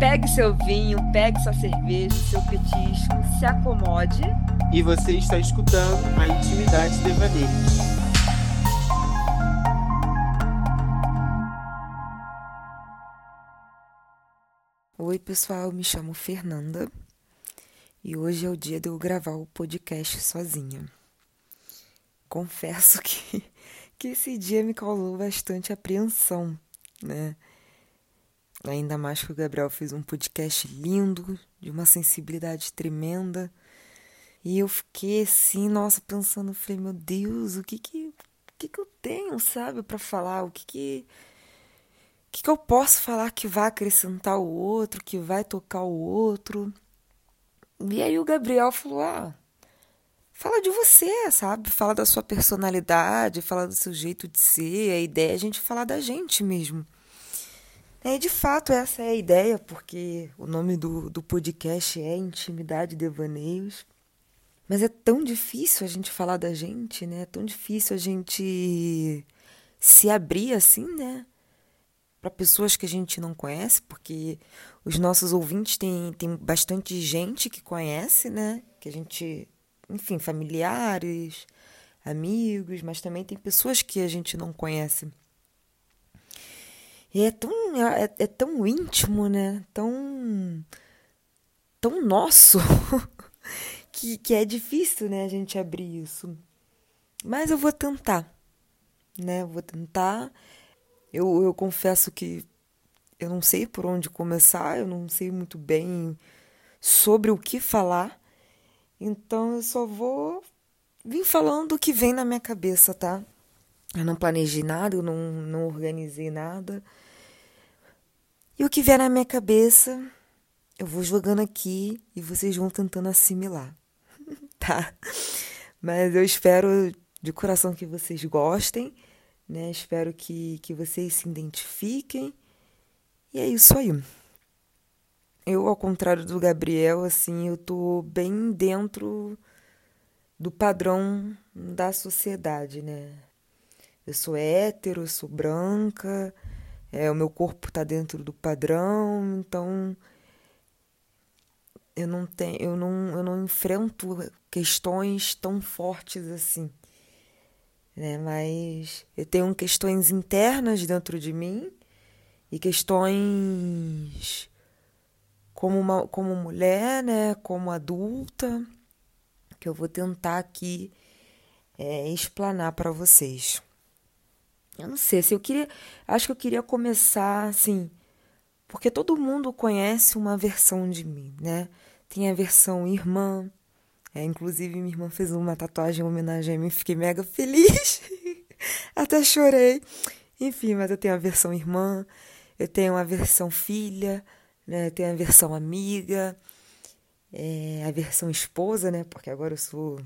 Pegue seu vinho, pegue sua cerveja, seu petisco, se acomode. E você está escutando a Intimidade Devaneios. Oi, pessoal, me chamo Fernanda e hoje é o dia de eu gravar o podcast sozinha. Confesso que, que esse dia me causou bastante apreensão, né? Ainda mais que o Gabriel fez um podcast lindo, de uma sensibilidade tremenda. E eu fiquei assim, nossa, pensando, falei, meu Deus, o que que, o que, que eu tenho, sabe, para falar? O que que, o que que eu posso falar que vai acrescentar o outro, que vai tocar o outro? E aí o Gabriel falou, ah, fala de você, sabe? Fala da sua personalidade, fala do seu jeito de ser. A ideia é a gente falar da gente mesmo. É, de fato, essa é a ideia, porque o nome do, do podcast é Intimidade Devaneios. Mas é tão difícil a gente falar da gente, né? É tão difícil a gente se abrir assim, né? Para pessoas que a gente não conhece, porque os nossos ouvintes têm, têm bastante gente que conhece, né? Que a gente, enfim, familiares, amigos, mas também tem pessoas que a gente não conhece. E é tão, é, é tão íntimo, né? Tão, tão nosso, que, que é difícil, né, a gente abrir isso. Mas eu vou tentar, né? Vou tentar. Eu, eu confesso que eu não sei por onde começar, eu não sei muito bem sobre o que falar. Então eu só vou vir falando o que vem na minha cabeça, tá? Eu não planejei nada, eu não, não organizei nada. E o que vier na minha cabeça, eu vou jogando aqui e vocês vão tentando assimilar, tá? Mas eu espero de coração que vocês gostem, né? Espero que, que vocês se identifiquem. E é isso aí. Eu, ao contrário do Gabriel, assim, eu tô bem dentro do padrão da sociedade, né? Eu sou hétero, eu sou branca, é, o meu corpo está dentro do padrão, então eu não tenho, eu não, eu não enfrento questões tão fortes assim, né? Mas eu tenho questões internas dentro de mim e questões como uma, como mulher, né? Como adulta, que eu vou tentar aqui é, explanar para vocês. Eu não sei se eu queria. Acho que eu queria começar assim. Porque todo mundo conhece uma versão de mim, né? Tem a versão irmã. É, inclusive, minha irmã fez uma tatuagem em homenagem a mim. Fiquei mega feliz. Até chorei. Enfim, mas eu tenho a versão irmã. Eu tenho a versão filha. Né? Eu tenho a versão amiga. É, a versão esposa, né? Porque agora eu sou.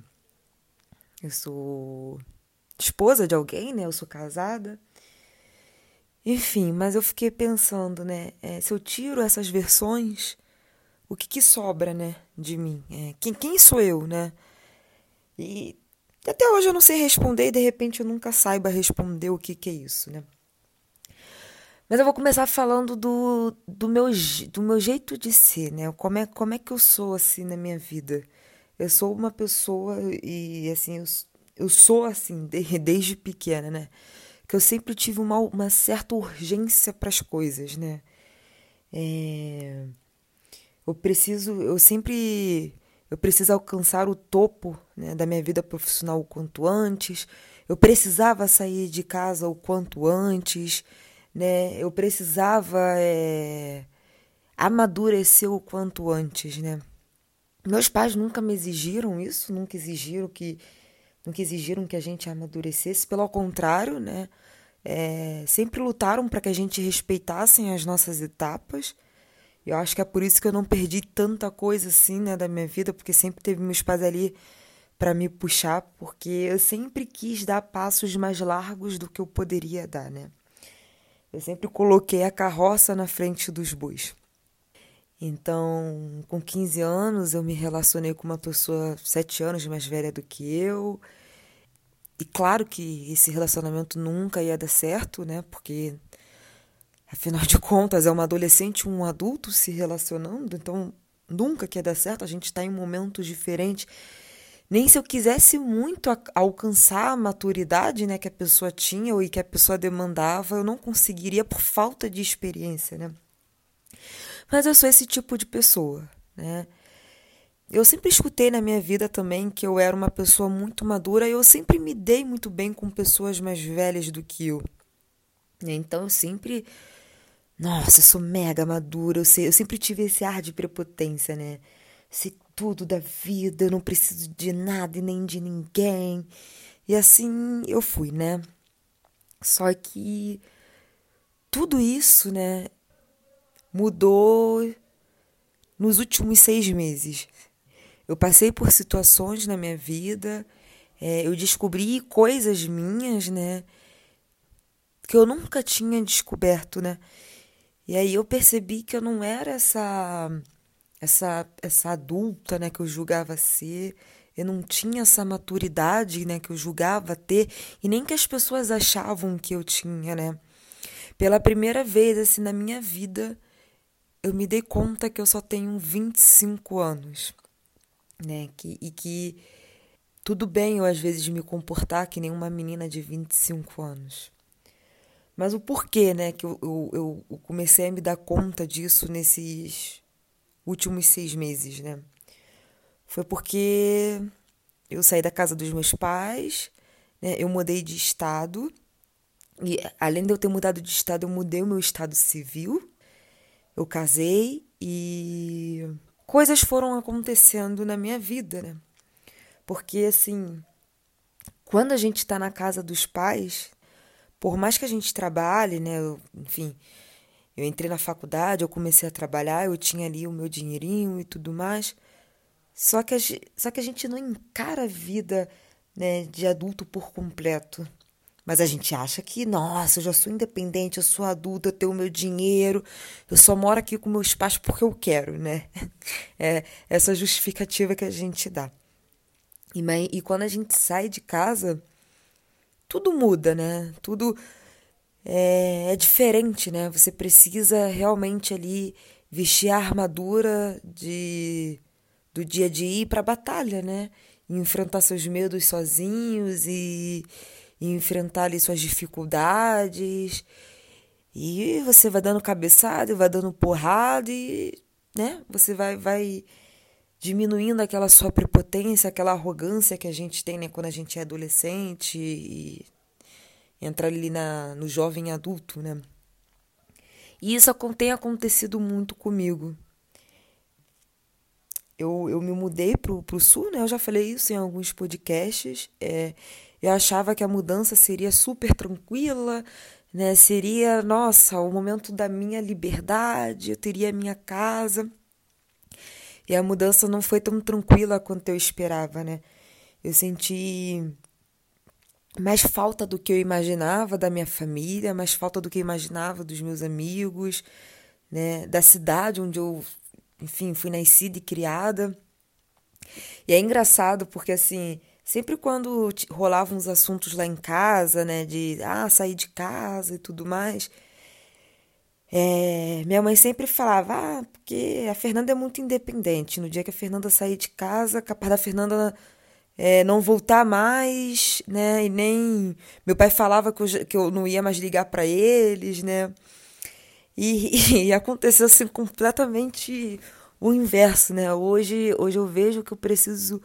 Eu sou esposa de alguém, né? Eu sou casada. Enfim, mas eu fiquei pensando, né? É, se eu tiro essas versões, o que, que sobra, né? De mim? É, quem, quem sou eu, né? E até hoje eu não sei responder e de repente eu nunca saiba responder o que, que é isso, né? Mas eu vou começar falando do, do, meu, do meu jeito de ser, né? Como é, como é que eu sou assim na minha vida? Eu sou uma pessoa e assim, eu, eu sou assim desde pequena, né? Que eu sempre tive uma, uma certa urgência para as coisas, né? É... Eu preciso, eu sempre, eu preciso alcançar o topo né, da minha vida profissional o quanto antes. Eu precisava sair de casa o quanto antes, né? Eu precisava é... amadurecer o quanto antes, né? Meus pais nunca me exigiram isso, nunca exigiram que nunca exigiram que a gente amadurecesse, pelo contrário, né? É, sempre lutaram para que a gente respeitassem as nossas etapas. Eu acho que é por isso que eu não perdi tanta coisa assim, né, da minha vida, porque sempre teve meus pais ali para me puxar, porque eu sempre quis dar passos mais largos do que eu poderia dar, né? Eu sempre coloquei a carroça na frente dos bois. Então, com 15 anos, eu me relacionei com uma pessoa sete anos mais velha do que eu. E claro que esse relacionamento nunca ia dar certo, né? Porque Afinal de contas, é uma adolescente e um adulto se relacionando, então nunca quer dar certo, a gente está em momentos diferentes. Nem se eu quisesse muito alcançar a maturidade né, que a pessoa tinha ou que a pessoa demandava, eu não conseguiria por falta de experiência, né? Mas eu sou esse tipo de pessoa, né? Eu sempre escutei na minha vida também que eu era uma pessoa muito madura e eu sempre me dei muito bem com pessoas mais velhas do que eu. Então eu sempre. Nossa, eu sou mega madura, eu, sei, eu sempre tive esse ar de prepotência, né? Sei tudo da vida, eu não preciso de nada e nem de ninguém. E assim eu fui, né? Só que tudo isso, né, mudou nos últimos seis meses. Eu passei por situações na minha vida, é, eu descobri coisas minhas, né? Que eu nunca tinha descoberto, né? E aí eu percebi que eu não era essa essa essa adulta, né, que eu julgava ser. Eu não tinha essa maturidade, né, que eu julgava ter e nem que as pessoas achavam que eu tinha, né? Pela primeira vez assim na minha vida, eu me dei conta que eu só tenho 25 anos né? Que, e que tudo bem eu às vezes me comportar que nem uma menina de 25 anos. Mas o porquê, né, que eu, eu, eu comecei a me dar conta disso nesses últimos seis meses, né? Foi porque eu saí da casa dos meus pais, né? Eu mudei de estado. E além de eu ter mudado de estado, eu mudei o meu estado civil. Eu casei e coisas foram acontecendo na minha vida, né? Porque, assim, quando a gente está na casa dos pais, por mais que a gente trabalhe, né? Eu, enfim, eu entrei na faculdade, eu comecei a trabalhar, eu tinha ali o meu dinheirinho e tudo mais. Só que a, só que a gente não encara a vida né, de adulto por completo. Mas a gente acha que, nossa, eu já sou independente, eu sou adulta, eu tenho meu dinheiro, eu só moro aqui com meus pais porque eu quero, né? É essa justificativa que a gente dá. E, e quando a gente sai de casa, tudo muda, né? Tudo é, é diferente, né? Você precisa realmente ali vestir a armadura de, do dia a dia e ir para a batalha, né? E enfrentar seus medos sozinhos e e enfrentar ali suas dificuldades. E você vai dando cabeçada, vai dando porrada e, né, você vai vai diminuindo aquela sua prepotência, aquela arrogância que a gente tem, né, quando a gente é adolescente e entra ali na, no jovem adulto, né? E isso tem acontecido muito comigo. Eu, eu me mudei pro, pro sul, né? Eu já falei isso em alguns podcasts. É, eu achava que a mudança seria super tranquila, né? Seria, nossa, o momento da minha liberdade, eu teria a minha casa. E a mudança não foi tão tranquila quanto eu esperava, né? Eu senti mais falta do que eu imaginava da minha família, mais falta do que eu imaginava dos meus amigos, né? Da cidade onde eu, enfim, fui nascida e criada. E é engraçado porque assim, Sempre quando rolavam uns assuntos lá em casa, né, de ah, sair de casa e tudo mais, é, minha mãe sempre falava, ah, porque a Fernanda é muito independente. No dia que a Fernanda sair de casa, capaz da Fernanda é, não voltar mais, né? E nem meu pai falava que eu, que eu não ia mais ligar para eles, né? E, e, aconteceu assim completamente o inverso, né? Hoje, hoje eu vejo que eu preciso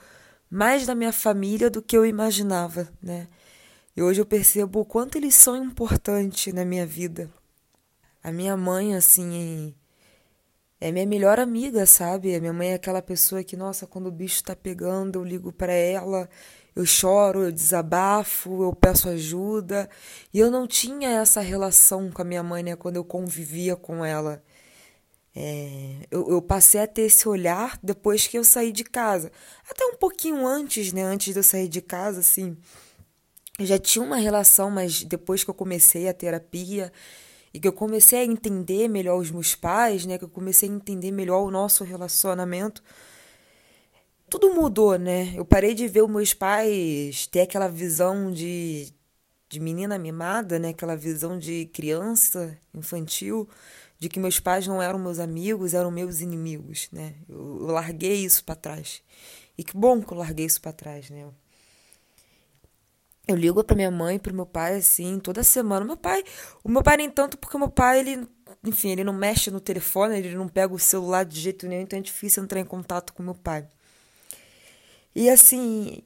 mais da minha família do que eu imaginava, né? E hoje eu percebo o quanto eles são importantes na minha vida. A minha mãe, assim, é minha melhor amiga, sabe? A minha mãe é aquela pessoa que, nossa, quando o bicho tá pegando, eu ligo para ela, eu choro, eu desabafo, eu peço ajuda. E eu não tinha essa relação com a minha mãe, né, quando eu convivia com ela. É, eu, eu, passei a ter esse olhar depois que eu saí de casa. Até um pouquinho antes, né? Antes de eu sair de casa, assim. Eu já tinha uma relação, mas depois que eu comecei a terapia e que eu comecei a entender melhor os meus pais, né? Que eu comecei a entender melhor o nosso relacionamento, tudo mudou, né? Eu parei de ver os meus pais ter aquela visão de de menina mimada, né? Aquela visão de criança infantil, de que meus pais não eram meus amigos, eram meus inimigos, né? Eu, eu larguei isso para trás. E que bom que eu larguei isso para trás, né? Eu ligo para minha mãe, para meu pai assim, toda semana. Meu pai, o meu pai nem tanto porque meu pai ele, enfim, ele não mexe no telefone, ele não pega o celular de jeito nenhum, então é difícil entrar em contato com meu pai. E assim,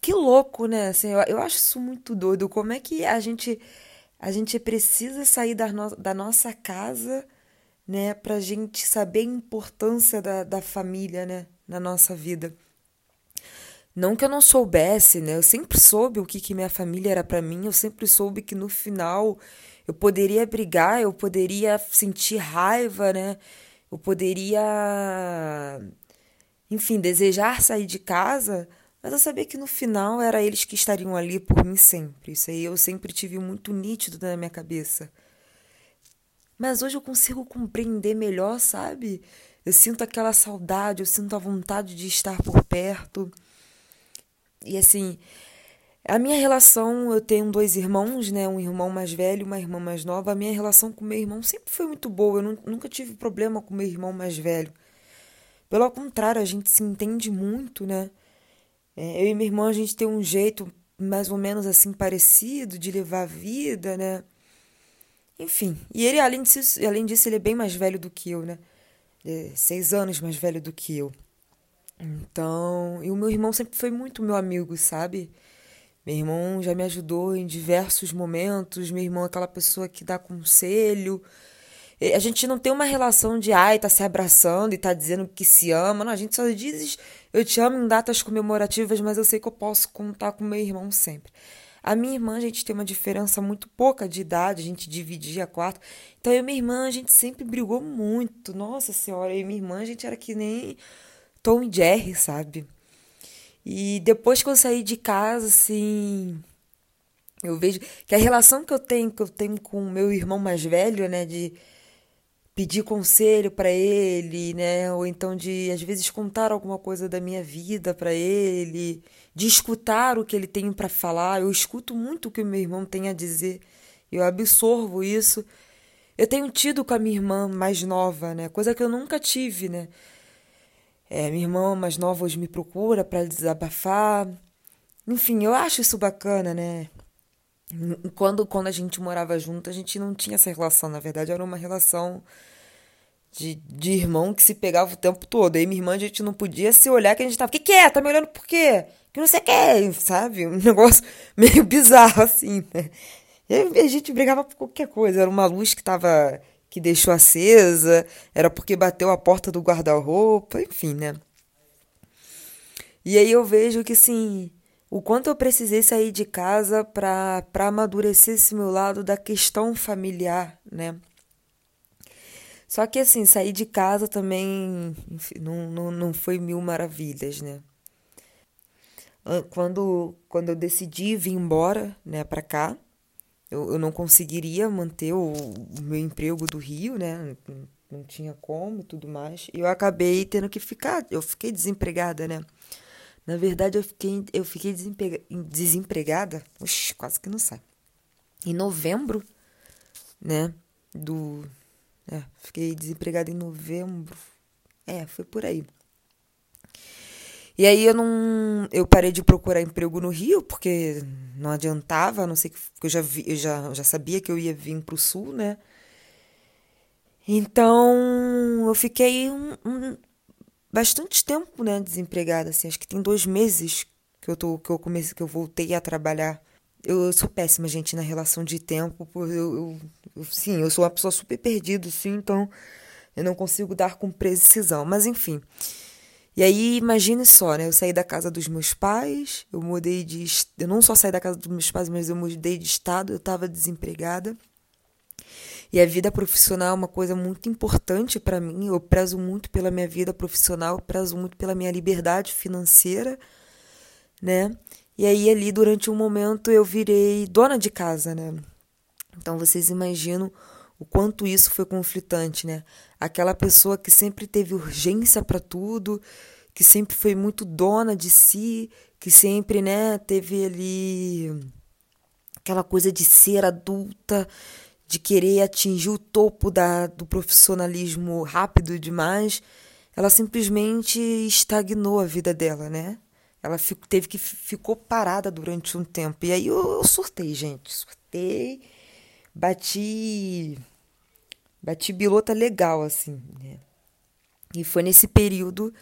que louco, né? Assim, eu, eu acho isso muito doido. Como é que a gente a gente precisa sair da, no, da nossa casa, né, pra gente saber a importância da, da família, né, na nossa vida. Não que eu não soubesse, né? Eu sempre soube o que, que minha família era para mim, eu sempre soube que no final eu poderia brigar, eu poderia sentir raiva, né? Eu poderia, enfim, desejar sair de casa, mas eu sabia que no final era eles que estariam ali por mim sempre. Isso aí eu sempre tive muito nítido na minha cabeça. Mas hoje eu consigo compreender melhor, sabe? Eu sinto aquela saudade, eu sinto a vontade de estar por perto. E assim, a minha relação, eu tenho dois irmãos, né? Um irmão mais velho e uma irmã mais nova. A minha relação com meu irmão sempre foi muito boa. Eu nunca tive problema com meu irmão mais velho. Pelo contrário, a gente se entende muito, né? É, eu e minha irmã, a gente tem um jeito mais ou menos assim parecido de levar a vida, né? Enfim, e ele, além disso, além disso, ele é bem mais velho do que eu, né? É seis anos mais velho do que eu. Então, e o meu irmão sempre foi muito meu amigo, sabe? Meu irmão já me ajudou em diversos momentos. Meu irmão é aquela pessoa que dá conselho, a gente não tem uma relação de ai, tá se abraçando e tá dizendo que se ama. Não, a gente só diz eu te amo em datas comemorativas, mas eu sei que eu posso contar com meu irmão sempre. A minha irmã, a gente tem uma diferença muito pouca de idade, a gente dividia quarto. Então eu e minha irmã, a gente sempre brigou muito. Nossa senhora, eu e minha irmã, a gente era que nem Tom e Jerry, sabe? E depois que eu saí de casa, assim, eu vejo que a relação que eu tenho, que eu tenho com o meu irmão mais velho, né, de pedir conselho para ele, né? Ou então de às vezes contar alguma coisa da minha vida para ele, de escutar o que ele tem para falar. Eu escuto muito o que o meu irmão tem a dizer. Eu absorvo isso. Eu tenho tido com a minha irmã mais nova, né? Coisa que eu nunca tive, né? É, minha irmã mais nova hoje me procura para desabafar. Enfim, eu acho isso bacana, né? Quando, quando a gente morava junto, a gente não tinha essa relação. Na verdade, era uma relação de, de irmão que se pegava o tempo todo. Aí minha irmã, a gente não podia se olhar que a gente tava. O que, que é? Tá me olhando por quê? Que não sei o que, sabe? Um negócio meio bizarro, assim, né? E a gente brigava por qualquer coisa. Era uma luz que tava. que deixou acesa, era porque bateu a porta do guarda-roupa, enfim, né? E aí eu vejo que, assim o quanto eu precisei sair de casa para amadurecer esse meu lado da questão familiar, né? Só que assim, sair de casa também enfim, não, não, não foi mil maravilhas, né? Quando, quando eu decidi vir embora, né, para cá, eu, eu não conseguiria manter o, o meu emprego do Rio, né? Não, tinha como e tudo mais. E eu acabei tendo que ficar, eu fiquei desempregada, né? Na verdade, eu fiquei, eu fiquei desempregada, Oxi, quase que não sai. Em novembro, né? Do. É, fiquei desempregada em novembro. É, foi por aí. E aí eu não. Eu parei de procurar emprego no Rio, porque não adiantava, a não sei que. eu já, vi, eu já, já sabia que eu ia vir pro sul, né? Então eu fiquei um, um bastante tempo, né, desempregada, assim, acho que tem dois meses que eu tô, que eu comecei, que eu voltei a trabalhar. Eu, eu sou péssima, gente, na relação de tempo, eu, eu, eu, sim, eu sou uma pessoa super perdida, sim, então eu não consigo dar com precisão, mas enfim. E aí, imagine só, né? Eu saí da casa dos meus pais, eu mudei de. Eu não só saí da casa dos meus pais, mas eu mudei de estado, eu estava desempregada. E a vida profissional é uma coisa muito importante para mim. Eu prezo muito pela minha vida profissional, prezo muito pela minha liberdade financeira, né? E aí ali durante um momento eu virei dona de casa, né? Então vocês imaginam o quanto isso foi conflitante, né? Aquela pessoa que sempre teve urgência para tudo, que sempre foi muito dona de si, que sempre, né, teve ali aquela coisa de ser adulta, de querer atingir o topo da, do profissionalismo rápido demais, ela simplesmente estagnou a vida dela, né? Ela fico, teve que ficou parada durante um tempo. E aí eu, eu surtei, gente. Surtei. Bati. Bati bilota legal, assim, né? E foi nesse período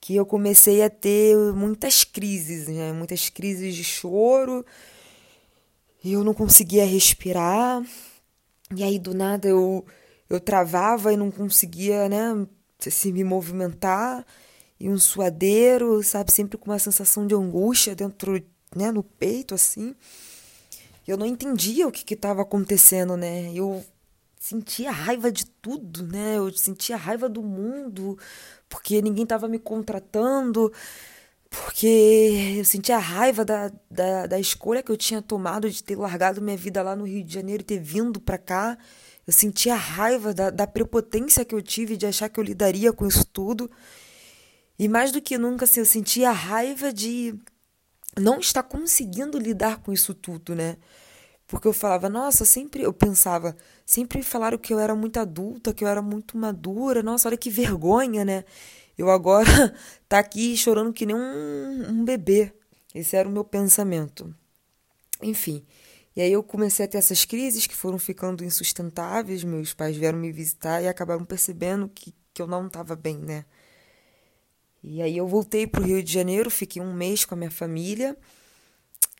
que eu comecei a ter muitas crises, né? Muitas crises de choro. E eu não conseguia respirar. E aí, do nada, eu, eu travava e não conseguia, né? Se me movimentar e um suadeiro, sabe, sempre com uma sensação de angústia dentro, né, no peito assim. Eu não entendia o que estava acontecendo, né? Eu sentia raiva de tudo, né? Eu sentia raiva do mundo, porque ninguém estava me contratando, porque eu sentia raiva da, da, da escolha que eu tinha tomado de ter largado minha vida lá no Rio de Janeiro e ter vindo para cá. Eu sentia raiva da, da prepotência que eu tive de achar que eu lidaria com isso tudo. E mais do que nunca, assim, eu sentia a raiva de não estar conseguindo lidar com isso tudo, né? Porque eu falava, nossa, sempre eu pensava, sempre falaram que eu era muito adulta, que eu era muito madura, nossa, olha que vergonha, né? Eu agora tá aqui chorando que nem um, um bebê. Esse era o meu pensamento. Enfim. E aí eu comecei a ter essas crises que foram ficando insustentáveis. Meus pais vieram me visitar e acabaram percebendo que, que eu não estava bem, né? E aí eu voltei para o Rio de Janeiro, fiquei um mês com a minha família.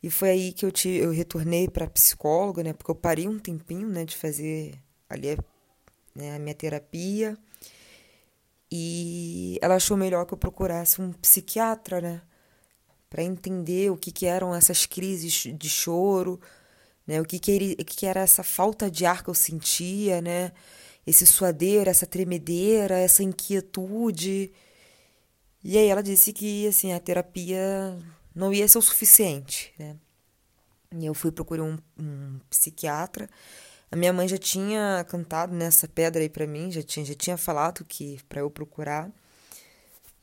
E foi aí que eu, te, eu retornei para psicóloga, né? Porque eu parei um tempinho, né, de fazer ali né, a minha terapia. E ela achou melhor que eu procurasse um psiquiatra, né? Para entender o que, que eram essas crises de choro, né? O que, que, ele, o que, que era essa falta de ar que eu sentia, né? Esse suadeiro, essa tremedeira, essa inquietude. E aí ela disse que assim a terapia não ia ser o suficiente, né? E eu fui procurar um, um psiquiatra. A minha mãe já tinha cantado nessa pedra aí para mim, já tinha, já tinha falado que para eu procurar.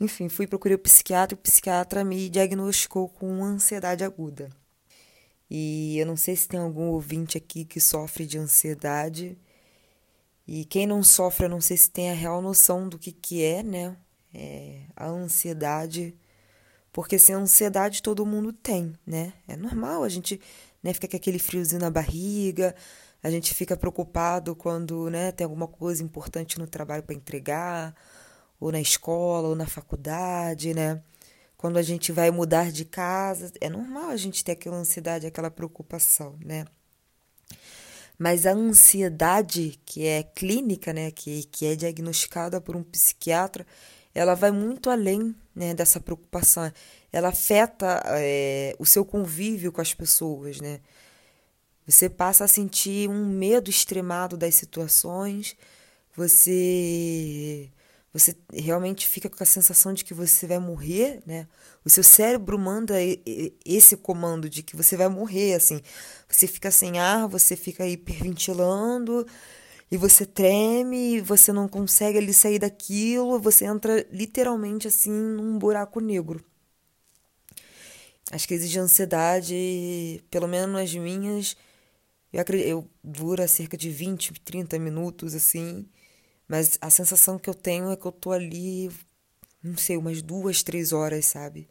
Enfim, fui procurar o psiquiatra, o psiquiatra me diagnosticou com ansiedade aguda. E eu não sei se tem algum ouvinte aqui que sofre de ansiedade. E quem não sofre, eu não sei se tem a real noção do que, que é, né? é, a ansiedade, porque sem ansiedade todo mundo tem, né? É normal, a gente né, fica com aquele friozinho na barriga, a gente fica preocupado quando né, tem alguma coisa importante no trabalho para entregar, ou na escola, ou na faculdade, né? Quando a gente vai mudar de casa, é normal a gente ter aquela ansiedade, aquela preocupação, né? Mas a ansiedade, que é clínica, né, que, que é diagnosticada por um psiquiatra, ela vai muito além né, dessa preocupação. Ela afeta é, o seu convívio com as pessoas, né? Você passa a sentir um medo extremado das situações, você você realmente fica com a sensação de que você vai morrer, né? O seu cérebro manda esse comando de que você vai morrer, assim. Você fica sem ar, você fica hiperventilando, e você treme, você não consegue ali sair daquilo, você entra literalmente assim num buraco negro. As crises de ansiedade, pelo menos as minhas, eu, acredito, eu dura cerca de 20, 30 minutos assim, mas a sensação que eu tenho é que eu tô ali, não sei, umas duas, três horas, sabe?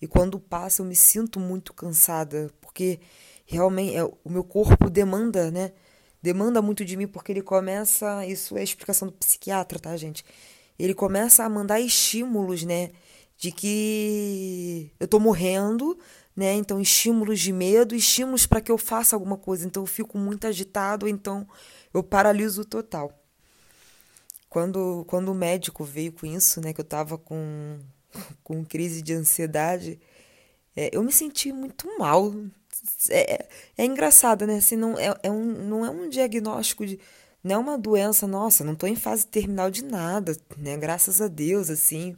E quando passa eu me sinto muito cansada, porque realmente é, o meu corpo demanda, né? demanda muito de mim porque ele começa, isso é a explicação do psiquiatra, tá, gente? Ele começa a mandar estímulos, né, de que eu tô morrendo, né? Então estímulos de medo, estímulos para que eu faça alguma coisa. Então eu fico muito agitado, então eu paraliso total. Quando quando o médico veio com isso, né, que eu tava com com crise de ansiedade, é, eu me senti muito mal, é, é engraçado, né? Assim, não, é, é um, não é um diagnóstico de. Não é uma doença, nossa, não estou em fase terminal de nada, né? Graças a Deus, assim.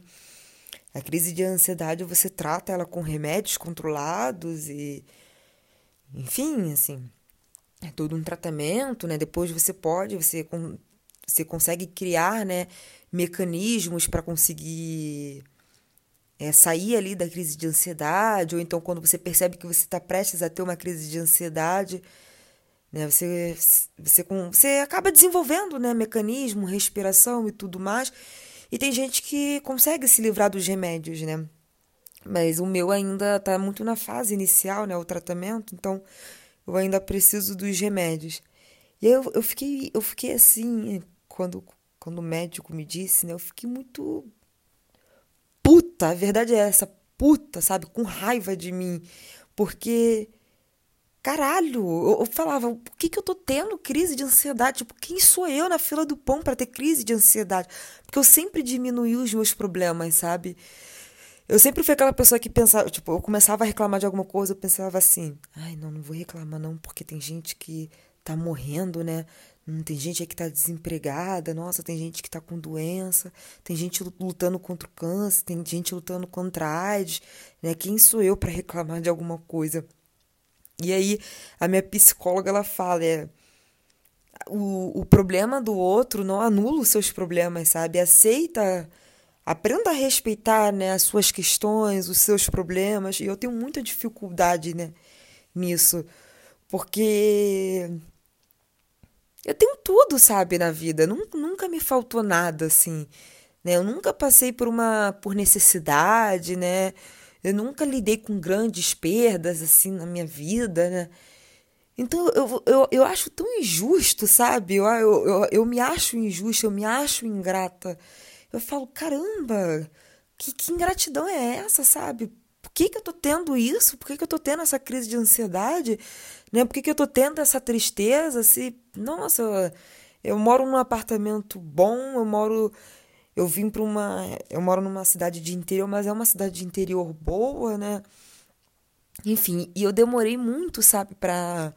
A crise de ansiedade você trata ela com remédios controlados e. Enfim, assim. É todo um tratamento, né? Depois você pode, você, você consegue criar, né? Mecanismos para conseguir é, sair ali da crise de ansiedade, ou então quando você percebe que você está prestes a ter uma crise de ansiedade, né, você, você, você acaba desenvolvendo né, mecanismo, respiração e tudo mais. E tem gente que consegue se livrar dos remédios, né? Mas o meu ainda está muito na fase inicial, né? O tratamento, então eu ainda preciso dos remédios. E aí eu, eu fiquei, eu fiquei assim, quando, quando o médico me disse, né? Eu fiquei muito puta, a verdade é essa, puta, sabe? Com raiva de mim. Porque caralho, eu, eu, falava, por que, que eu tô tendo crise de ansiedade? Tipo, quem sou eu na fila do pão para ter crise de ansiedade? Porque eu sempre diminuí os meus problemas, sabe? Eu sempre fui aquela pessoa que pensava, tipo, eu começava a reclamar de alguma coisa, eu pensava assim, ai, não, não vou reclamar não, porque tem gente que tá morrendo, né? Hum, tem gente aí que tá desempregada, nossa, tem gente que tá com doença, tem gente lutando contra o câncer, tem gente lutando contra a AIDS, né? Quem sou eu para reclamar de alguma coisa? E aí a minha psicóloga ela fala, é, o, o problema do outro não anula os seus problemas, sabe? Aceita, aprenda a respeitar, né, as suas questões, os seus problemas. E eu tenho muita dificuldade, né, nisso, porque eu tenho tudo, sabe, na vida. Nunca, nunca me faltou nada, assim, né? Eu nunca passei por uma por necessidade, né? Eu nunca lidei com grandes perdas assim na minha vida, né? Então eu, eu, eu acho tão injusto, sabe? Eu, eu, eu, eu me acho injusta, eu me acho ingrata. Eu falo, caramba, que, que ingratidão é essa, sabe? Por que, que eu tô tendo isso? Por que, que eu tô tendo essa crise de ansiedade? Né? Por que, que eu tô tendo essa tristeza? Se, nossa, eu moro num apartamento bom, eu moro eu vim para uma. Eu moro numa cidade de interior, mas é uma cidade de interior boa, né? Enfim, e eu demorei muito, sabe, para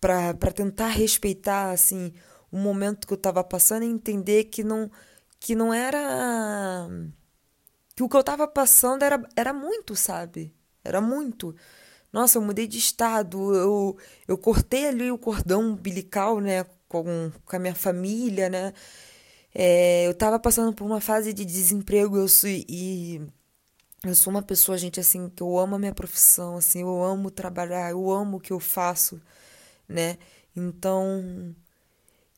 para tentar respeitar, assim, o momento que eu estava passando e entender que não, que não era. que o que eu estava passando era, era muito, sabe? Era muito. Nossa, eu mudei de estado, eu, eu cortei ali o cordão umbilical, né, com, com a minha família, né? É, eu estava passando por uma fase de desemprego eu sou, e eu sou uma pessoa, gente, assim, que eu amo a minha profissão, assim, eu amo trabalhar, eu amo o que eu faço, né? Então,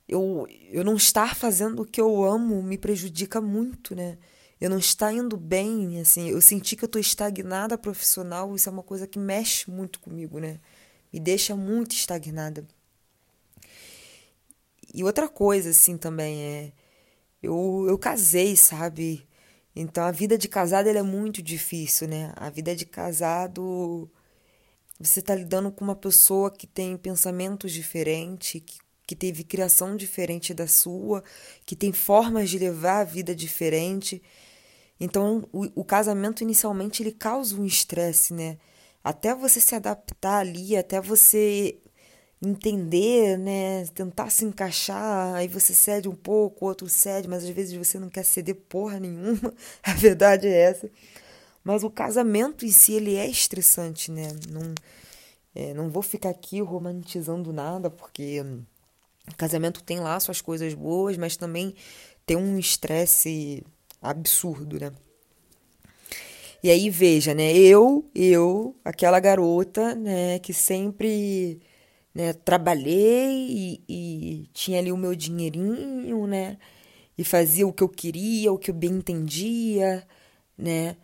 eu, eu não estar fazendo o que eu amo me prejudica muito, né? Eu não estar indo bem, assim, eu senti que eu estou estagnada profissional, isso é uma coisa que mexe muito comigo, né? Me deixa muito estagnada. E outra coisa, assim, também é eu, eu casei, sabe? Então a vida de casado é muito difícil, né? A vida de casado você está lidando com uma pessoa que tem pensamentos diferentes, que, que teve criação diferente da sua, que tem formas de levar a vida diferente. Então o, o casamento inicialmente ele causa um estresse, né? Até você se adaptar ali, até você entender, né? Tentar se encaixar, aí você cede um pouco, o outro cede, mas às vezes você não quer ceder porra nenhuma. A verdade é essa. Mas o casamento em si, ele é estressante, né? Não, é, não vou ficar aqui romantizando nada, porque casamento tem lá suas coisas boas, mas também tem um estresse absurdo, né? E aí veja, né? Eu, eu, aquela garota, né, que sempre né? Trabalhei e, e tinha ali o meu dinheirinho, né? E fazia o que eu queria, o que eu bem entendia, né?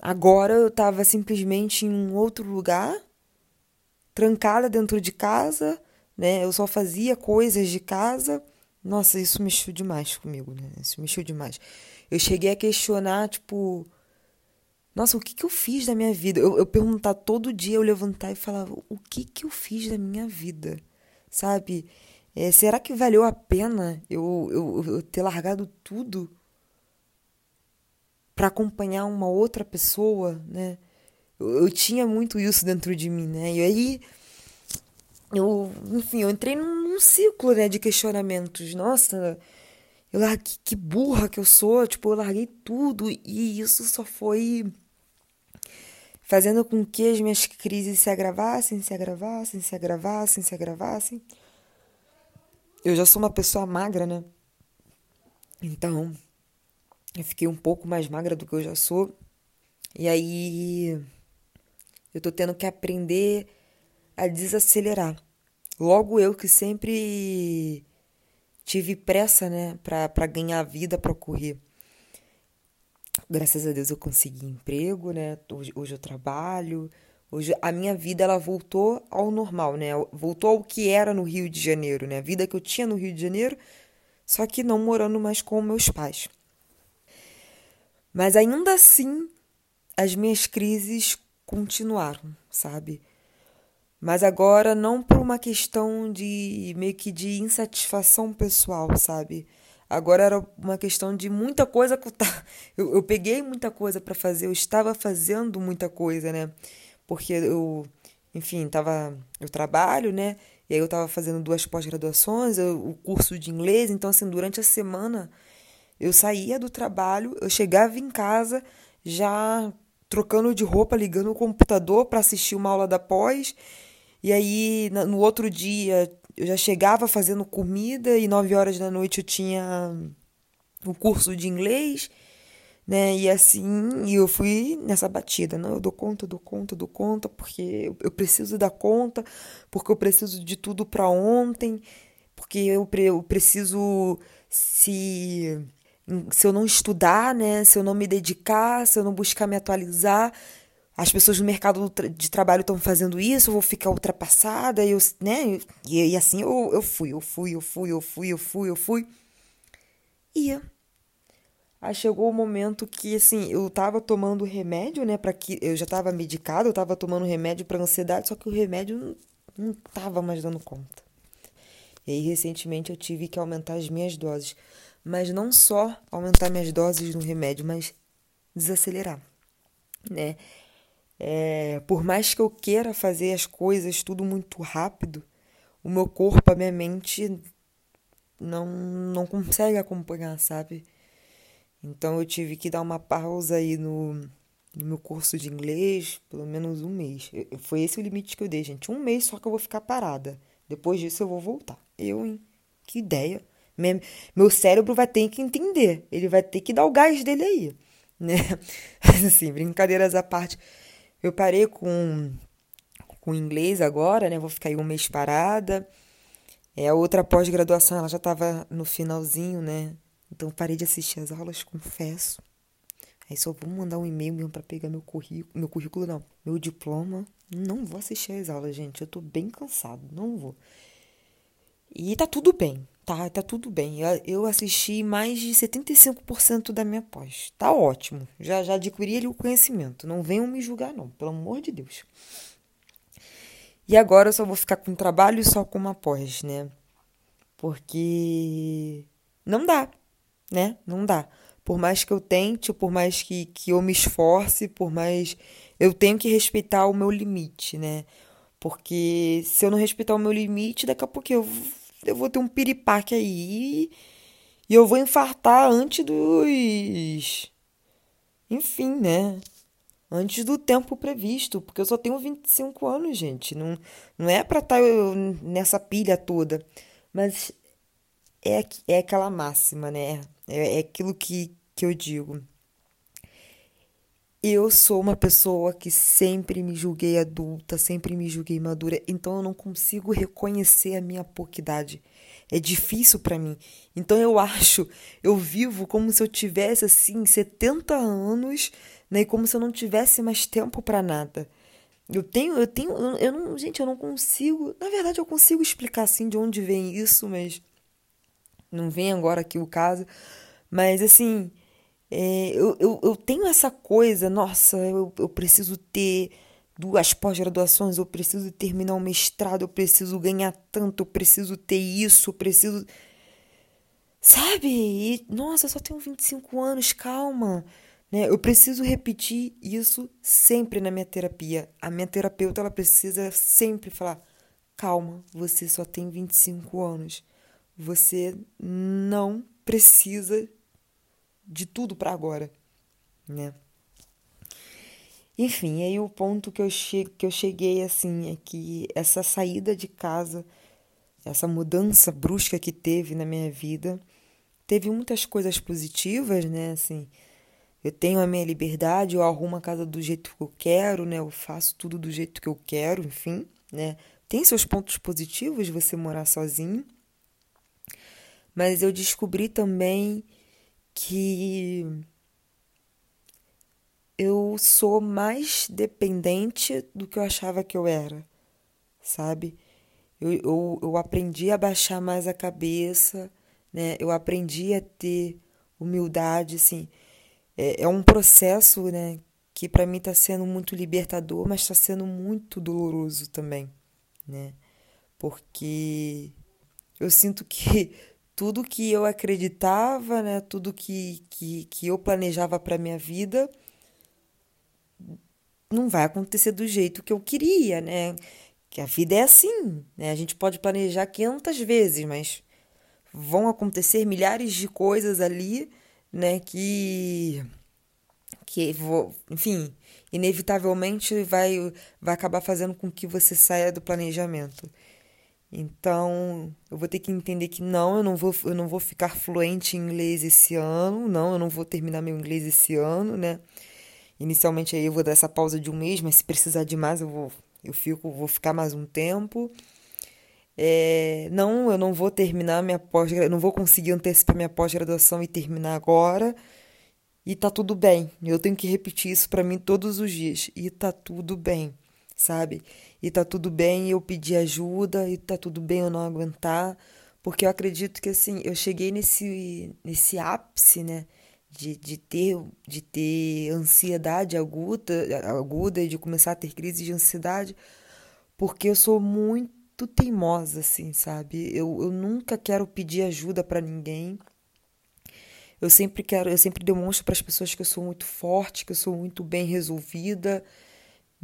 Agora eu estava simplesmente em um outro lugar, trancada dentro de casa, né? Eu só fazia coisas de casa. Nossa, isso mexeu demais comigo, né? Isso mexeu demais. Eu cheguei a questionar, tipo, nossa, o que, que eu fiz da minha vida? Eu, eu perguntar todo dia, eu levantar e falar: o que, que eu fiz da minha vida? Sabe? É, será que valeu a pena eu, eu, eu ter largado tudo para acompanhar uma outra pessoa, né? Eu, eu, tinha muito isso dentro de mim, né? E aí, eu, enfim, eu entrei num, num ciclo, né, de questionamentos. Nossa, eu larguei, que burra que eu sou, tipo, eu larguei tudo e isso só foi fazendo com que as minhas crises se agravassem, se agravassem, se agravassem, se agravassem. Eu já sou uma pessoa magra, né? Então, eu fiquei um pouco mais magra do que eu já sou. E aí eu tô tendo que aprender a desacelerar. Logo eu que sempre tive pressa, né, para ganhar vida, para correr. Graças a Deus eu consegui emprego, né? Hoje, hoje eu trabalho. Hoje a minha vida ela voltou ao normal, né? Voltou ao que era no Rio de Janeiro, né? A vida que eu tinha no Rio de Janeiro, só que não morando mais com meus pais. Mas ainda assim, as minhas crises continuaram, sabe? Mas agora não por uma questão de meio que de insatisfação pessoal, sabe? Agora era uma questão de muita coisa tá, eu, eu peguei muita coisa para fazer, eu estava fazendo muita coisa, né? Porque eu, enfim, tava, eu trabalho, né? E aí eu estava fazendo duas pós-graduações, o curso de inglês, então assim, durante a semana eu saía do trabalho, eu chegava em casa já trocando de roupa, ligando o computador para assistir uma aula da pós. E aí no outro dia eu já chegava fazendo comida e nove horas da noite eu tinha o curso de inglês, né? E assim, eu fui nessa batida, não, eu dou conta, dou conta, dou conta, porque eu preciso dar conta, porque eu preciso de tudo para ontem, porque eu, eu preciso se se eu não estudar, né, se eu não me dedicar, se eu não buscar me atualizar, as pessoas no mercado de trabalho estão fazendo isso, eu vou ficar ultrapassada, eu, né? E, e assim eu, eu fui, eu fui, eu fui, eu fui, eu fui, eu fui. Ia. Aí chegou o momento que, assim, eu tava tomando remédio, né, para que eu já tava medicada, eu tava tomando remédio para ansiedade, só que o remédio não, não tava mais dando conta. E aí, recentemente, eu tive que aumentar as minhas doses. Mas não só aumentar minhas doses no remédio, mas desacelerar, né? É, por mais que eu queira fazer as coisas tudo muito rápido, o meu corpo, a minha mente não, não consegue acompanhar, sabe? Então eu tive que dar uma pausa aí no, no meu curso de inglês, pelo menos um mês. Foi esse o limite que eu dei, gente. Um mês só que eu vou ficar parada. Depois disso eu vou voltar. Eu, hein? Que ideia. Meu cérebro vai ter que entender. Ele vai ter que dar o gás dele aí, né? assim, brincadeiras à parte. Eu parei com com inglês agora, né? Vou ficar aí um mês parada. É, a outra pós-graduação, ela já estava no finalzinho, né? Então parei de assistir as aulas, confesso. Aí só vou mandar um e-mail mesmo para pegar meu currículo, meu currículo não, meu diploma. Não vou assistir as aulas, gente. Eu tô bem cansado, não vou. E tá tudo bem, tá? Tá tudo bem. Eu assisti mais de 75% da minha pós. Tá ótimo. Já já adquiri ali o conhecimento. Não venham me julgar não, pelo amor de Deus. E agora eu só vou ficar com trabalho e só com uma pós, né? Porque não dá, né? Não dá. Por mais que eu tente, por mais que, que eu me esforce, por mais. Eu tenho que respeitar o meu limite, né? Porque se eu não respeitar o meu limite, daqui a pouco eu eu vou ter um piripaque aí e eu vou infartar antes dos. Enfim, né? Antes do tempo previsto, porque eu só tenho 25 anos, gente. Não, não é pra estar tá nessa pilha toda. Mas é, é aquela máxima, né? É, é aquilo que, que eu digo. Eu sou uma pessoa que sempre me julguei adulta, sempre me julguei madura, então eu não consigo reconhecer a minha pouca idade. É difícil para mim. Então eu acho, eu vivo como se eu tivesse assim 70 anos, né, e como se eu não tivesse mais tempo para nada. Eu tenho, eu tenho, eu não, gente, eu não consigo, na verdade eu consigo explicar assim de onde vem isso, mas não vem agora aqui o caso, mas assim, é, eu, eu, eu tenho essa coisa, nossa, eu, eu preciso ter duas pós-graduações, eu preciso terminar um mestrado, eu preciso ganhar tanto, eu preciso ter isso, eu preciso. Sabe? E, nossa, eu só tenho 25 anos, calma. Né? Eu preciso repetir isso sempre na minha terapia. A minha terapeuta ela precisa sempre falar: calma, você só tem 25 anos. Você não precisa de tudo para agora, né? Enfim, aí o ponto que eu, che que eu cheguei assim é que essa saída de casa, essa mudança brusca que teve na minha vida, teve muitas coisas positivas, né? Assim, eu tenho a minha liberdade, eu arrumo a casa do jeito que eu quero, né? Eu faço tudo do jeito que eu quero, enfim, né? Tem seus pontos positivos você morar sozinho. Mas eu descobri também que eu sou mais dependente do que eu achava que eu era, sabe? Eu, eu, eu aprendi a baixar mais a cabeça, né? Eu aprendi a ter humildade, assim. É, é um processo, né? Que para mim está sendo muito libertador, mas está sendo muito doloroso também, né? Porque eu sinto que tudo que eu acreditava, né? Tudo que, que, que eu planejava para minha vida não vai acontecer do jeito que eu queria, né? Que a vida é assim, né? A gente pode planejar 500 vezes, mas vão acontecer milhares de coisas ali, né, que que vou, enfim, inevitavelmente vai vai acabar fazendo com que você saia do planejamento. Então, eu vou ter que entender que não, eu não vou eu não vou ficar fluente em inglês esse ano, não, eu não vou terminar meu inglês esse ano, né? Inicialmente aí eu vou dar essa pausa de um mês, mas se precisar de mais eu vou eu fico, vou ficar mais um tempo. É, não, eu não vou terminar minha pós não vou conseguir antecipar minha pós-graduação e terminar agora. E tá tudo bem. Eu tenho que repetir isso para mim todos os dias. E tá tudo bem, sabe? E tá tudo bem eu pedir ajuda, e tá tudo bem eu não aguentar, porque eu acredito que assim, eu cheguei nesse nesse ápice, né? de, de, ter, de ter ansiedade aguda, aguda e de começar a ter crise de ansiedade, porque eu sou muito teimosa, assim, sabe? Eu, eu nunca quero pedir ajuda para ninguém. Eu sempre quero, eu sempre demonstro para as pessoas que eu sou muito forte, que eu sou muito bem resolvida,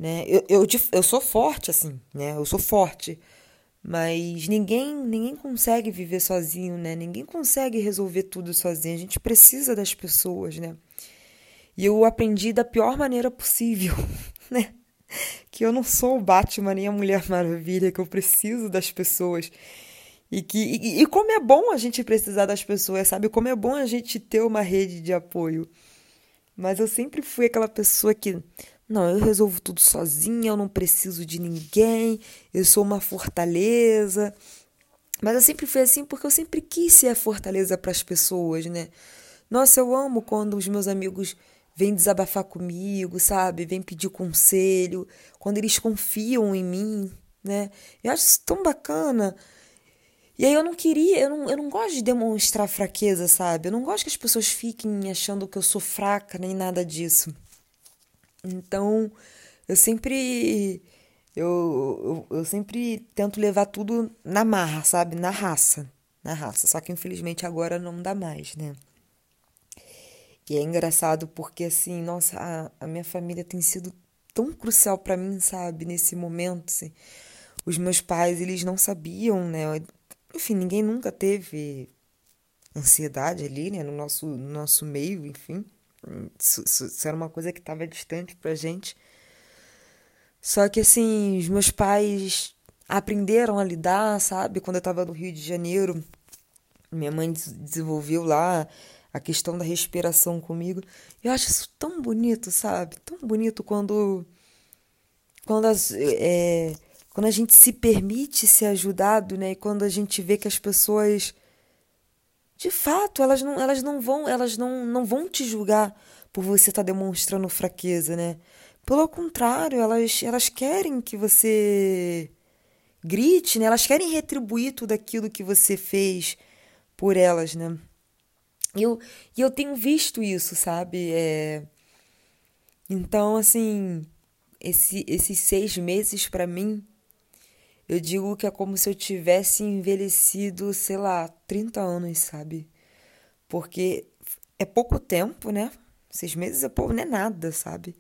né? Eu, eu, eu sou forte, assim, né? Eu sou forte. Mas ninguém, ninguém consegue viver sozinho, né? Ninguém consegue resolver tudo sozinho. A gente precisa das pessoas, né? E eu aprendi da pior maneira possível, né? Que eu não sou o Batman nem a Mulher Maravilha, que eu preciso das pessoas. E, que, e, e como é bom a gente precisar das pessoas, sabe? Como é bom a gente ter uma rede de apoio. Mas eu sempre fui aquela pessoa que não, eu resolvo tudo sozinha, eu não preciso de ninguém, eu sou uma fortaleza. Mas eu sempre fui assim porque eu sempre quis ser a fortaleza para as pessoas, né? Nossa, eu amo quando os meus amigos vêm desabafar comigo, sabe? Vêm pedir conselho, quando eles confiam em mim, né? Eu acho isso tão bacana. E aí eu não queria, eu não, eu não gosto de demonstrar fraqueza, sabe? Eu não gosto que as pessoas fiquem achando que eu sou fraca, nem nada disso. Então, eu sempre eu, eu, eu, sempre tento levar tudo na marra, sabe? Na raça. Na raça. Só que infelizmente agora não dá mais, né? E é engraçado porque, assim, nossa, a, a minha família tem sido tão crucial para mim, sabe? Nesse momento, assim. Os meus pais, eles não sabiam, né? Enfim, ninguém nunca teve ansiedade ali, né? No nosso, no nosso meio, enfim. Isso, isso, era uma coisa que estava distante pra gente. Só que assim, os meus pais aprenderam a lidar, sabe? Quando eu estava no Rio de Janeiro, minha mãe desenvolveu lá a questão da respiração comigo. Eu acho isso tão bonito, sabe? Tão bonito quando quando, as, é, quando a gente se permite ser ajudado, né? E quando a gente vê que as pessoas de fato, elas não, elas não vão, elas não, não vão te julgar por você estar tá demonstrando fraqueza, né? Pelo contrário, elas, elas querem que você grite, né? Elas querem retribuir tudo aquilo que você fez por elas, né? E eu, eu tenho visto isso, sabe? É... Então, assim, esse, esses seis meses para mim eu digo que é como se eu tivesse envelhecido, sei lá, 30 anos, sabe? Porque é pouco tempo, né? Seis meses é pouco, não é nada, sabe?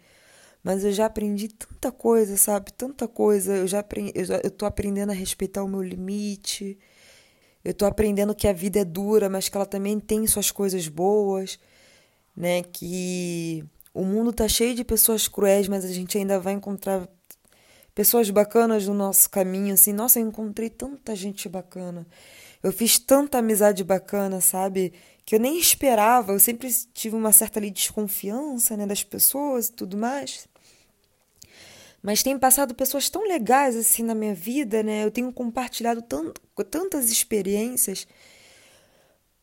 Mas eu já aprendi tanta coisa, sabe? Tanta coisa. Eu já aprendi, eu, já, eu tô aprendendo a respeitar o meu limite. Eu tô aprendendo que a vida é dura, mas que ela também tem suas coisas boas, né? Que o mundo tá cheio de pessoas cruéis, mas a gente ainda vai encontrar pessoas bacanas no nosso caminho, assim. Nossa, eu encontrei tanta gente bacana. Eu fiz tanta amizade bacana, sabe? que eu nem esperava. Eu sempre tive uma certa ali, desconfiança né, das pessoas e tudo mais. Mas tem passado pessoas tão legais assim na minha vida, né? Eu tenho compartilhado tanto, tantas experiências,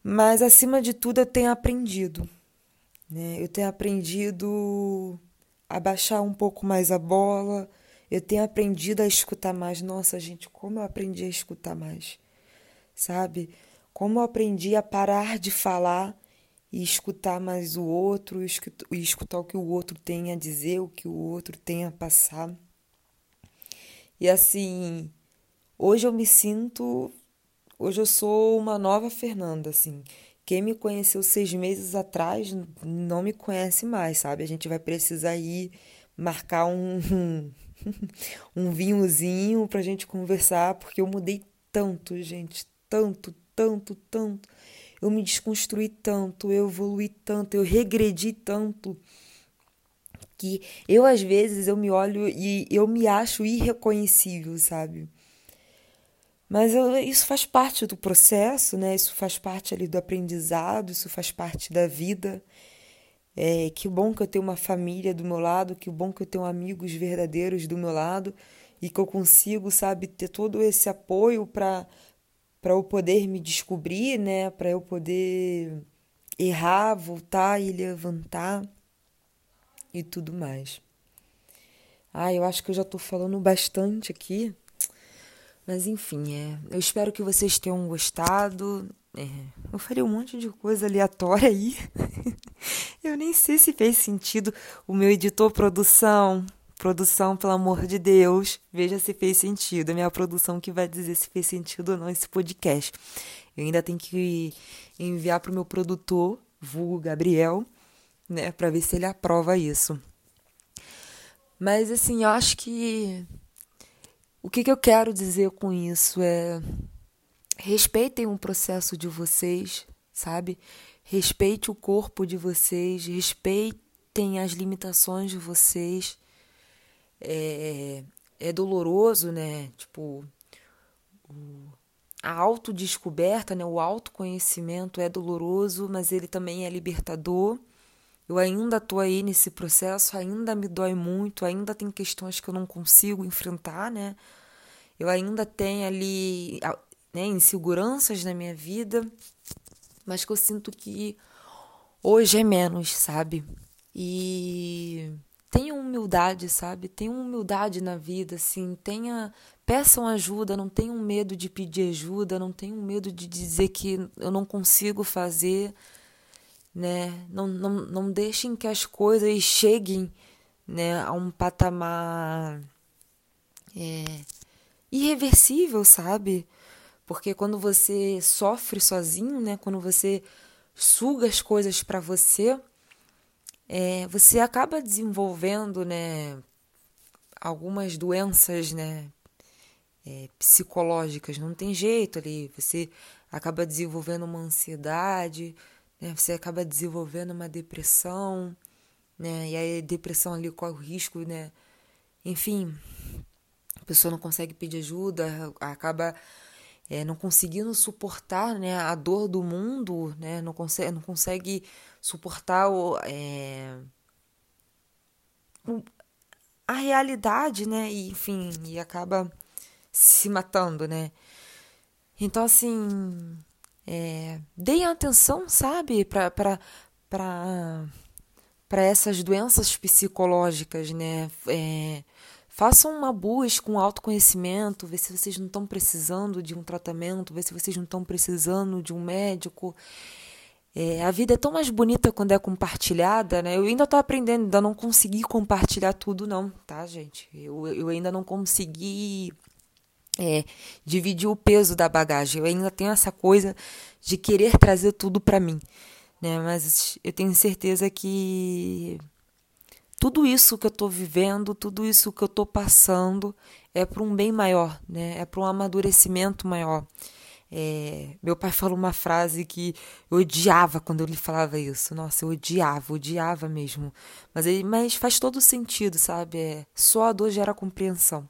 mas acima de tudo eu tenho aprendido, né? Eu tenho aprendido a baixar um pouco mais a bola, eu tenho aprendido a escutar mais. Nossa, gente, como eu aprendi a escutar mais, sabe? Como eu aprendi a parar de falar e escutar mais o outro, e escutar o que o outro tem a dizer, o que o outro tem a passar. E assim, hoje eu me sinto. Hoje eu sou uma nova Fernanda, assim. Quem me conheceu seis meses atrás não me conhece mais, sabe? A gente vai precisar ir marcar um, um vinhozinho pra gente conversar, porque eu mudei tanto, gente, tanto, tanto, tanto. Eu me desconstruí tanto, eu evolui tanto, eu regredi tanto que eu às vezes eu me olho e eu me acho irreconhecível, sabe? Mas eu, isso faz parte do processo, né? Isso faz parte ali do aprendizado, isso faz parte da vida. É, que bom que eu tenho uma família do meu lado, que bom que eu tenho amigos verdadeiros do meu lado e que eu consigo, sabe, ter todo esse apoio para para eu poder me descobrir, né, para eu poder errar, voltar e levantar e tudo mais. Ah, eu acho que eu já estou falando bastante aqui. Mas enfim, é, eu espero que vocês tenham gostado. É, eu falei um monte de coisa aleatória aí. eu nem sei se fez sentido. O meu editor produção, produção, pelo amor de Deus, veja se fez sentido. É minha produção que vai dizer se fez sentido ou não esse podcast. Eu ainda tenho que enviar para o meu produtor, vulgo Gabriel, né, para ver se ele aprova isso. Mas assim, eu acho que o que, que eu quero dizer com isso é respeitem o processo de vocês, sabe? Respeite o corpo de vocês, respeitem as limitações de vocês. É, é doloroso, né? Tipo, a autodescoberta, né? O autoconhecimento é doloroso, mas ele também é libertador. Eu ainda estou aí nesse processo, ainda me dói muito, ainda tem questões que eu não consigo enfrentar, né? Eu ainda tenho ali né, inseguranças na minha vida, mas que eu sinto que hoje é menos, sabe? E tenha humildade, sabe? Tenha humildade na vida, assim, tenha peçam ajuda, não tenham medo de pedir ajuda, não tenham medo de dizer que eu não consigo fazer né? Não, não, não deixem que as coisas cheguem né, a um patamar é, irreversível, sabe? Porque quando você sofre sozinho, né, quando você suga as coisas para você, é, você acaba desenvolvendo, né, algumas doenças, né, é, psicológicas. Não tem jeito ali. Você acaba desenvolvendo uma ansiedade, né? Você acaba desenvolvendo uma depressão, né? E a depressão ali corre o risco, né? Enfim, a pessoa não consegue pedir ajuda, acaba é, não conseguindo suportar né, a dor do mundo, né? Não consegue, não consegue suportar o, é, a realidade, né? E, enfim, e acaba se matando, né? Então, assim, é, deem atenção, sabe, para essas doenças psicológicas, né? É, façam uma busca, com autoconhecimento, ver se vocês não estão precisando de um tratamento, ver se vocês não estão precisando de um médico. É, a vida é tão mais bonita quando é compartilhada, né? Eu ainda estou aprendendo, ainda não consegui compartilhar tudo, não, tá, gente? Eu, eu ainda não consegui é, dividir o peso da bagagem. Eu ainda tenho essa coisa de querer trazer tudo para mim, né? Mas eu tenho certeza que tudo isso que eu estou vivendo, tudo isso que eu estou passando é para um bem maior, né? É para um amadurecimento maior. É, meu pai falou uma frase que eu odiava quando eu lhe falava isso. Nossa, eu odiava, odiava mesmo. Mas, ele, mas faz todo sentido, sabe? É, só a dor gera compreensão,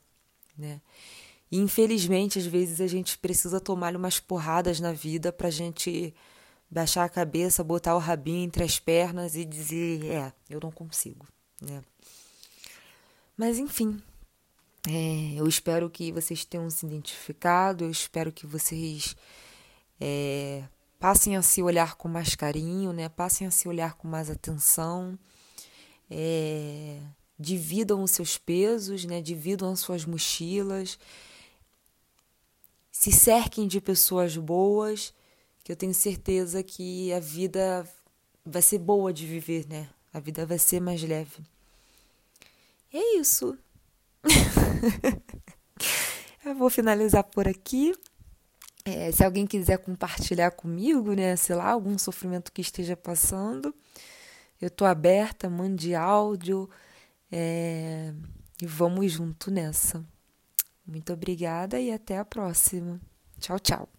né? E infelizmente, às vezes a gente precisa tomar umas porradas na vida pra gente baixar a cabeça, botar o rabinho entre as pernas e dizer: é, eu não consigo, né? Mas enfim, é, eu espero que vocês tenham se identificado, eu espero que vocês é, passem a se olhar com mais carinho, né? Passem a se olhar com mais atenção, é, dividam os seus pesos, né? Dividam as suas mochilas, se cerquem de pessoas boas que eu tenho certeza que a vida vai ser boa de viver, né? A vida vai ser mais leve. E é isso. eu vou finalizar por aqui. É, se alguém quiser compartilhar comigo, né, sei lá, algum sofrimento que esteja passando, eu tô aberta, mande áudio é, e vamos junto nessa. Muito obrigada e até a próxima. Tchau, tchau.